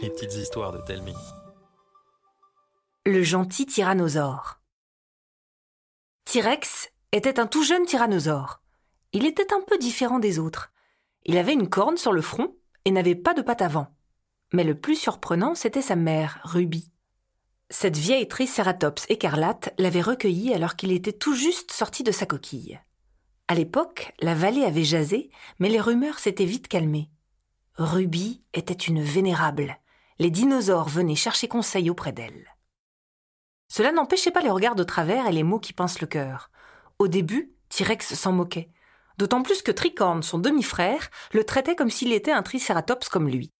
Les petites histoires de Telmi. Le gentil tyrannosaure. T-Rex était un tout jeune tyrannosaure. Il était un peu différent des autres. Il avait une corne sur le front et n'avait pas de patte avant. Mais le plus surprenant, c'était sa mère, Ruby. Cette vieille tricératops écarlate l'avait recueilli alors qu'il était tout juste sorti de sa coquille. À l'époque, la vallée avait jasé, mais les rumeurs s'étaient vite calmées. Ruby était une vénérable. Les dinosaures venaient chercher conseil auprès d'elle. Cela n'empêchait pas les regards de travers et les mots qui pincent le cœur. Au début, T-Rex s'en moquait. D'autant plus que Tricorne, son demi-frère, le traitait comme s'il était un tricératops comme lui.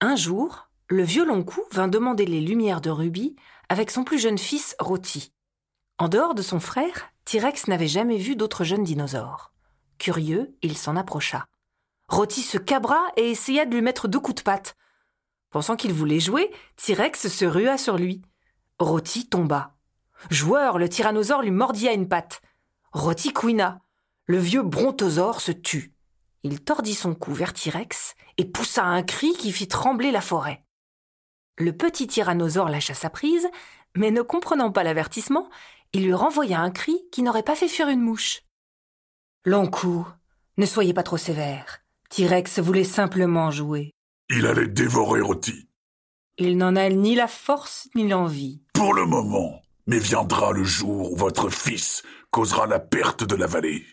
Un jour, le vieux Long-Cou vint demander les lumières de Ruby avec son plus jeune fils, Rôti. En dehors de son frère, T-Rex n'avait jamais vu d'autres jeunes dinosaures. Curieux, il s'en approcha. Rôti se cabra et essaya de lui mettre deux coups de patte. Pensant qu'il voulait jouer, T-Rex se rua sur lui. Rôti tomba. Joueur, le tyrannosaure lui mordit à une patte. Rôti couina. Le vieux brontosaure se tut. Il tordit son cou vers T-Rex et poussa un cri qui fit trembler la forêt. Le petit tyrannosaure lâcha sa prise, mais ne comprenant pas l'avertissement, il lui renvoya un cri qui n'aurait pas fait fuir une mouche. Long coup, ne soyez pas trop sévère. T-Rex voulait simplement jouer. Il allait dévorer Rôti. Il n'en a ni la force ni l'envie. Pour le moment. Mais viendra le jour où votre fils causera la perte de la vallée.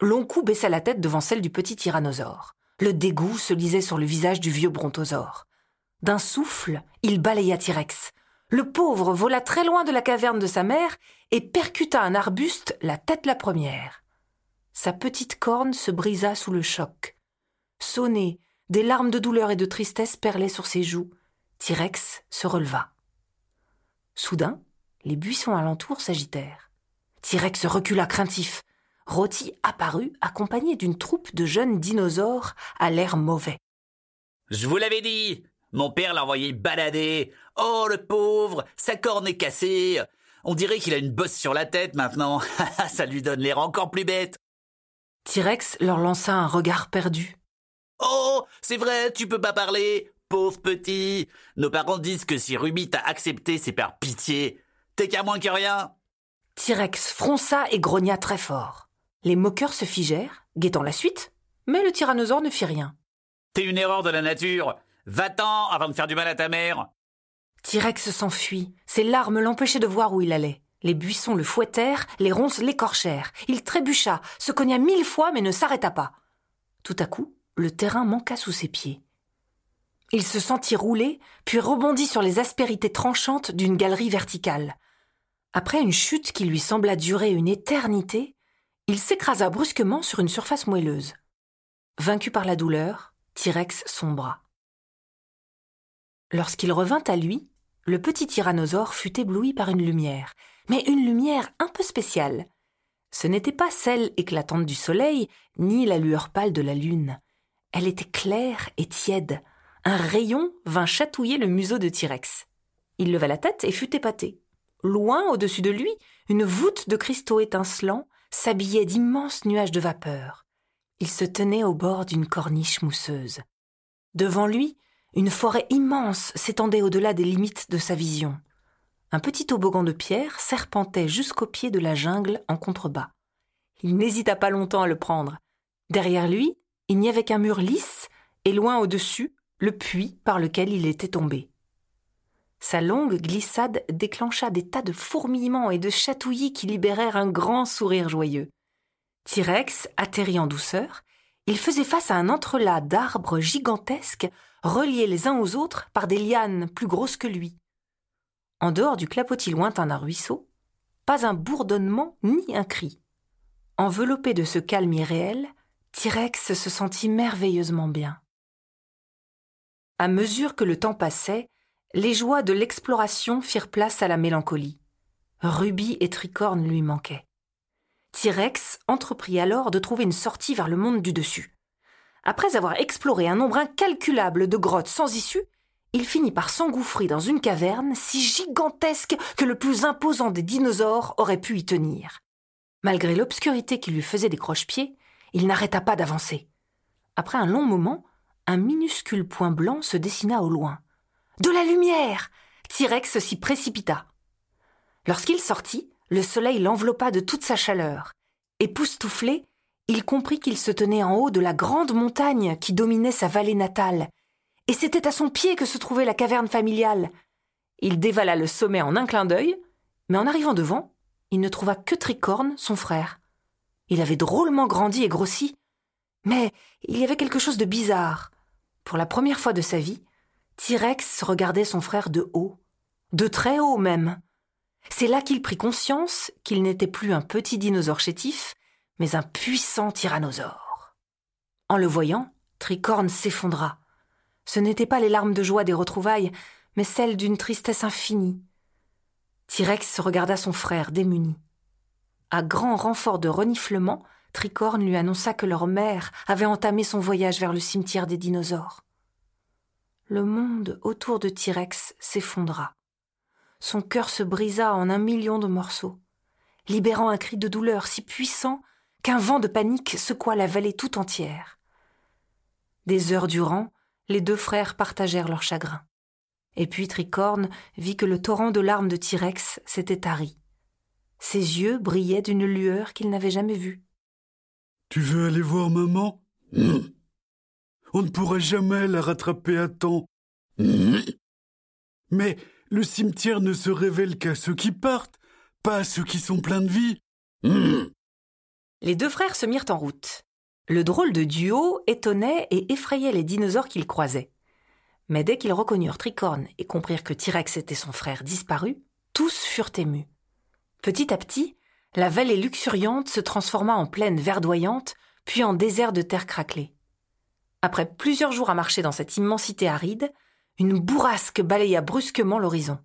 Long-Cou baissa la tête devant celle du petit tyrannosaure. Le dégoût se lisait sur le visage du vieux brontosaure. D'un souffle, il balaya T-Rex. Le pauvre vola très loin de la caverne de sa mère et percuta un arbuste la tête la première. Sa petite corne se brisa sous le choc. Sonné, des larmes de douleur et de tristesse perlaient sur ses joues. T-Rex se releva. Soudain, les buissons alentour s'agitèrent. T-Rex recula craintif. Rôti apparut accompagné d'une troupe de jeunes dinosaures à l'air mauvais. Je vous l'avais dit Mon père l'a envoyé balader. Oh, le pauvre Sa corne est cassée On dirait qu'il a une bosse sur la tête maintenant. Ça lui donne l'air encore plus bête. T-Rex leur lança un regard perdu. Oh, c'est vrai, tu peux pas parler Pauvre petit Nos parents disent que si Ruby t'a accepté, c'est par pitié. T'es qu'à moins que rien T-Rex fronça et grogna très fort. Les moqueurs se figèrent, guettant la suite, mais le tyrannosaure ne fit rien. T'es une erreur de la nature Va-t'en avant de faire du mal à ta mère T-Rex s'enfuit. Ses larmes l'empêchaient de voir où il allait. Les buissons le fouettèrent, les ronces l'écorchèrent. Il trébucha, se cogna mille fois mais ne s'arrêta pas. Tout à coup, le terrain manqua sous ses pieds. Il se sentit rouler, puis rebondit sur les aspérités tranchantes d'une galerie verticale. Après une chute qui lui sembla durer une éternité, il s'écrasa brusquement sur une surface moelleuse. Vaincu par la douleur, T-Rex sombra. Lorsqu'il revint à lui, le petit tyrannosaure fut ébloui par une lumière, mais une lumière un peu spéciale. Ce n'était pas celle éclatante du soleil, ni la lueur pâle de la lune. Elle était claire et tiède. Un rayon vint chatouiller le museau de T-Rex. Il leva la tête et fut épaté. Loin au-dessus de lui, une voûte de cristaux étincelants s'habillait d'immenses nuages de vapeur. Il se tenait au bord d'une corniche mousseuse. Devant lui, une forêt immense s'étendait au-delà des limites de sa vision. Un petit toboggan de pierre serpentait jusqu'au pied de la jungle en contrebas. Il n'hésita pas longtemps à le prendre. Derrière lui, il n'y avait qu'un mur lisse, et loin au-dessus, le puits par lequel il était tombé. Sa longue glissade déclencha des tas de fourmillements et de chatouillis qui libérèrent un grand sourire joyeux. T-Rex atterrit en douceur. Il faisait face à un entrelac d'arbres gigantesques reliés les uns aux autres par des lianes plus grosses que lui. En dehors du clapotis lointain d'un ruisseau, pas un bourdonnement ni un cri. Enveloppé de ce calme irréel, T-Rex se sentit merveilleusement bien. À mesure que le temps passait, les joies de l'exploration firent place à la mélancolie. Ruby et Tricorne lui manquaient. T-Rex entreprit alors de trouver une sortie vers le monde du dessus. Après avoir exploré un nombre incalculable de grottes sans issue, il finit par s'engouffrer dans une caverne si gigantesque que le plus imposant des dinosaures aurait pu y tenir. Malgré l'obscurité qui lui faisait des croche-pieds, il n'arrêta pas d'avancer. Après un long moment, un minuscule point blanc se dessina au loin. De la lumière T-Rex s'y précipita. Lorsqu'il sortit, le soleil l'enveloppa de toute sa chaleur. Époustouflé, il comprit qu'il se tenait en haut de la grande montagne qui dominait sa vallée natale, et c'était à son pied que se trouvait la caverne familiale. Il dévala le sommet en un clin d'œil, mais en arrivant devant, il ne trouva que Tricorne, son frère. Il avait drôlement grandi et grossi, mais il y avait quelque chose de bizarre. Pour la première fois de sa vie, T-Rex regardait son frère de haut, de très haut même. C'est là qu'il prit conscience qu'il n'était plus un petit dinosaure chétif, mais un puissant tyrannosaure. En le voyant, Tricorne s'effondra. Ce n'étaient pas les larmes de joie des retrouvailles, mais celles d'une tristesse infinie. T-Rex regarda son frère démuni. À grand renfort de reniflements, Tricorne lui annonça que leur mère avait entamé son voyage vers le cimetière des dinosaures le monde autour de T-Rex s'effondra. Son cœur se brisa en un million de morceaux, libérant un cri de douleur si puissant qu'un vent de panique secoua la vallée tout entière. Des heures durant, les deux frères partagèrent leur chagrin. Et puis Tricorne vit que le torrent de larmes de T-Rex s'était tari. Ses yeux brillaient d'une lueur qu'il n'avait jamais vue. Tu veux aller voir maman? On ne pourra jamais la rattraper à temps. Mais le cimetière ne se révèle qu'à ceux qui partent, pas à ceux qui sont pleins de vie. Les deux frères se mirent en route. Le drôle de duo étonnait et effrayait les dinosaures qu'ils croisaient. Mais dès qu'ils reconnurent Tricorne et comprirent que T-Rex était son frère disparu, tous furent émus. Petit à petit, la vallée luxuriante se transforma en plaine verdoyante, puis en désert de terre craquelée. Après plusieurs jours à marcher dans cette immensité aride, une bourrasque balaya brusquement l'horizon.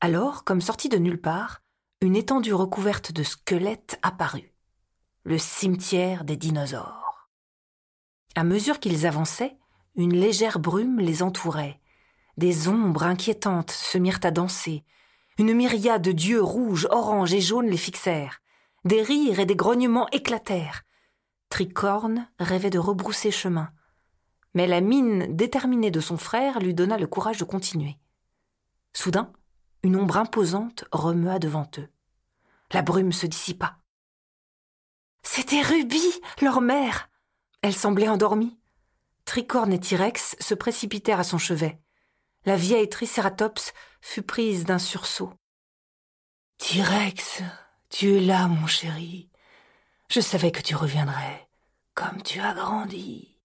Alors, comme sortie de nulle part, une étendue recouverte de squelettes apparut. Le cimetière des dinosaures. À mesure qu'ils avançaient, une légère brume les entourait. Des ombres inquiétantes se mirent à danser. Une myriade de dieux rouges, oranges et jaunes les fixèrent. Des rires et des grognements éclatèrent. Tricorne rêvait de rebrousser chemin, mais la mine déterminée de son frère lui donna le courage de continuer. Soudain, une ombre imposante remua devant eux. La brume se dissipa. C'était Ruby, leur mère. Elle semblait endormie. Tricorne et Tyrex se précipitèrent à son chevet. La vieille Tricératops fut prise d'un sursaut. Tyrex, tu es là, mon chéri. Je savais que tu reviendrais. Comme tu as grandi.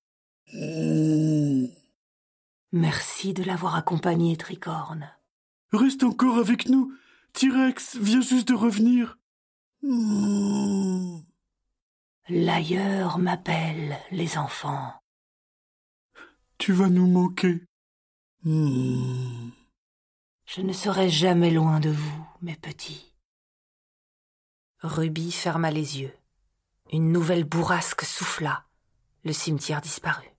Merci de l'avoir accompagné, Tricorne. Reste encore avec nous. T-Rex vient juste de revenir. L'ailleurs m'appelle, les enfants. Tu vas nous manquer. Je ne serai jamais loin de vous, mes petits. Ruby ferma les yeux. Une nouvelle bourrasque souffla. Le cimetière disparut.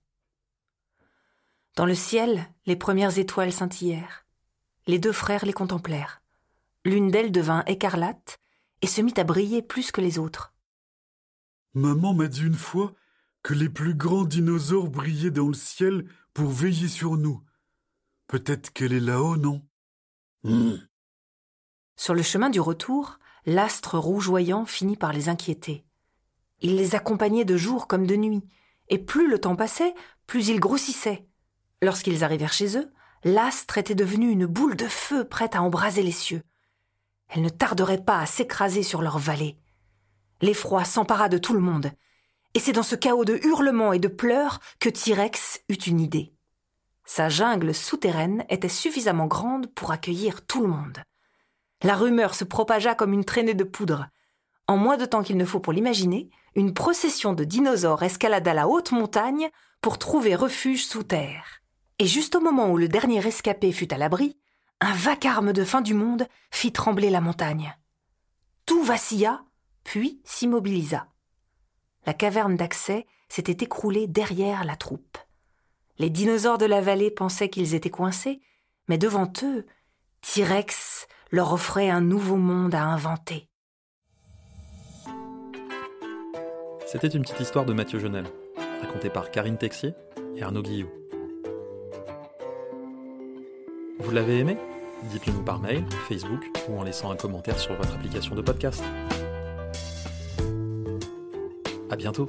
Dans le ciel, les premières étoiles scintillèrent. Les deux frères les contemplèrent. L'une d'elles devint écarlate et se mit à briller plus que les autres. Maman m'a dit une fois que les plus grands dinosaures brillaient dans le ciel pour veiller sur nous. Peut-être qu'elle est là-haut, non? Sur le chemin du retour, l'astre rougeoyant finit par les inquiéter. Il les accompagnait de jour comme de nuit, et plus le temps passait, plus ils grossissaient. Lorsqu'ils arrivèrent chez eux, l'astre était devenu une boule de feu prête à embraser les cieux. Elle ne tarderait pas à s'écraser sur leur vallée. L'effroi s'empara de tout le monde, et c'est dans ce chaos de hurlements et de pleurs que T-Rex eut une idée. Sa jungle souterraine était suffisamment grande pour accueillir tout le monde. La rumeur se propagea comme une traînée de poudre. En moins de temps qu'il ne faut pour l'imaginer, une procession de dinosaures escalada la haute montagne pour trouver refuge sous terre. Et juste au moment où le dernier rescapé fut à l'abri, un vacarme de fin du monde fit trembler la montagne. Tout vacilla, puis s'immobilisa. La caverne d'accès s'était écroulée derrière la troupe. Les dinosaures de la vallée pensaient qu'ils étaient coincés, mais devant eux, T-Rex leur offrait un nouveau monde à inventer. C'était une petite histoire de Mathieu Jonel, racontée par Karine Texier et Arnaud Guillou. Vous l'avez aimé? Dites-le nous par mail, Facebook ou en laissant un commentaire sur votre application de podcast. À bientôt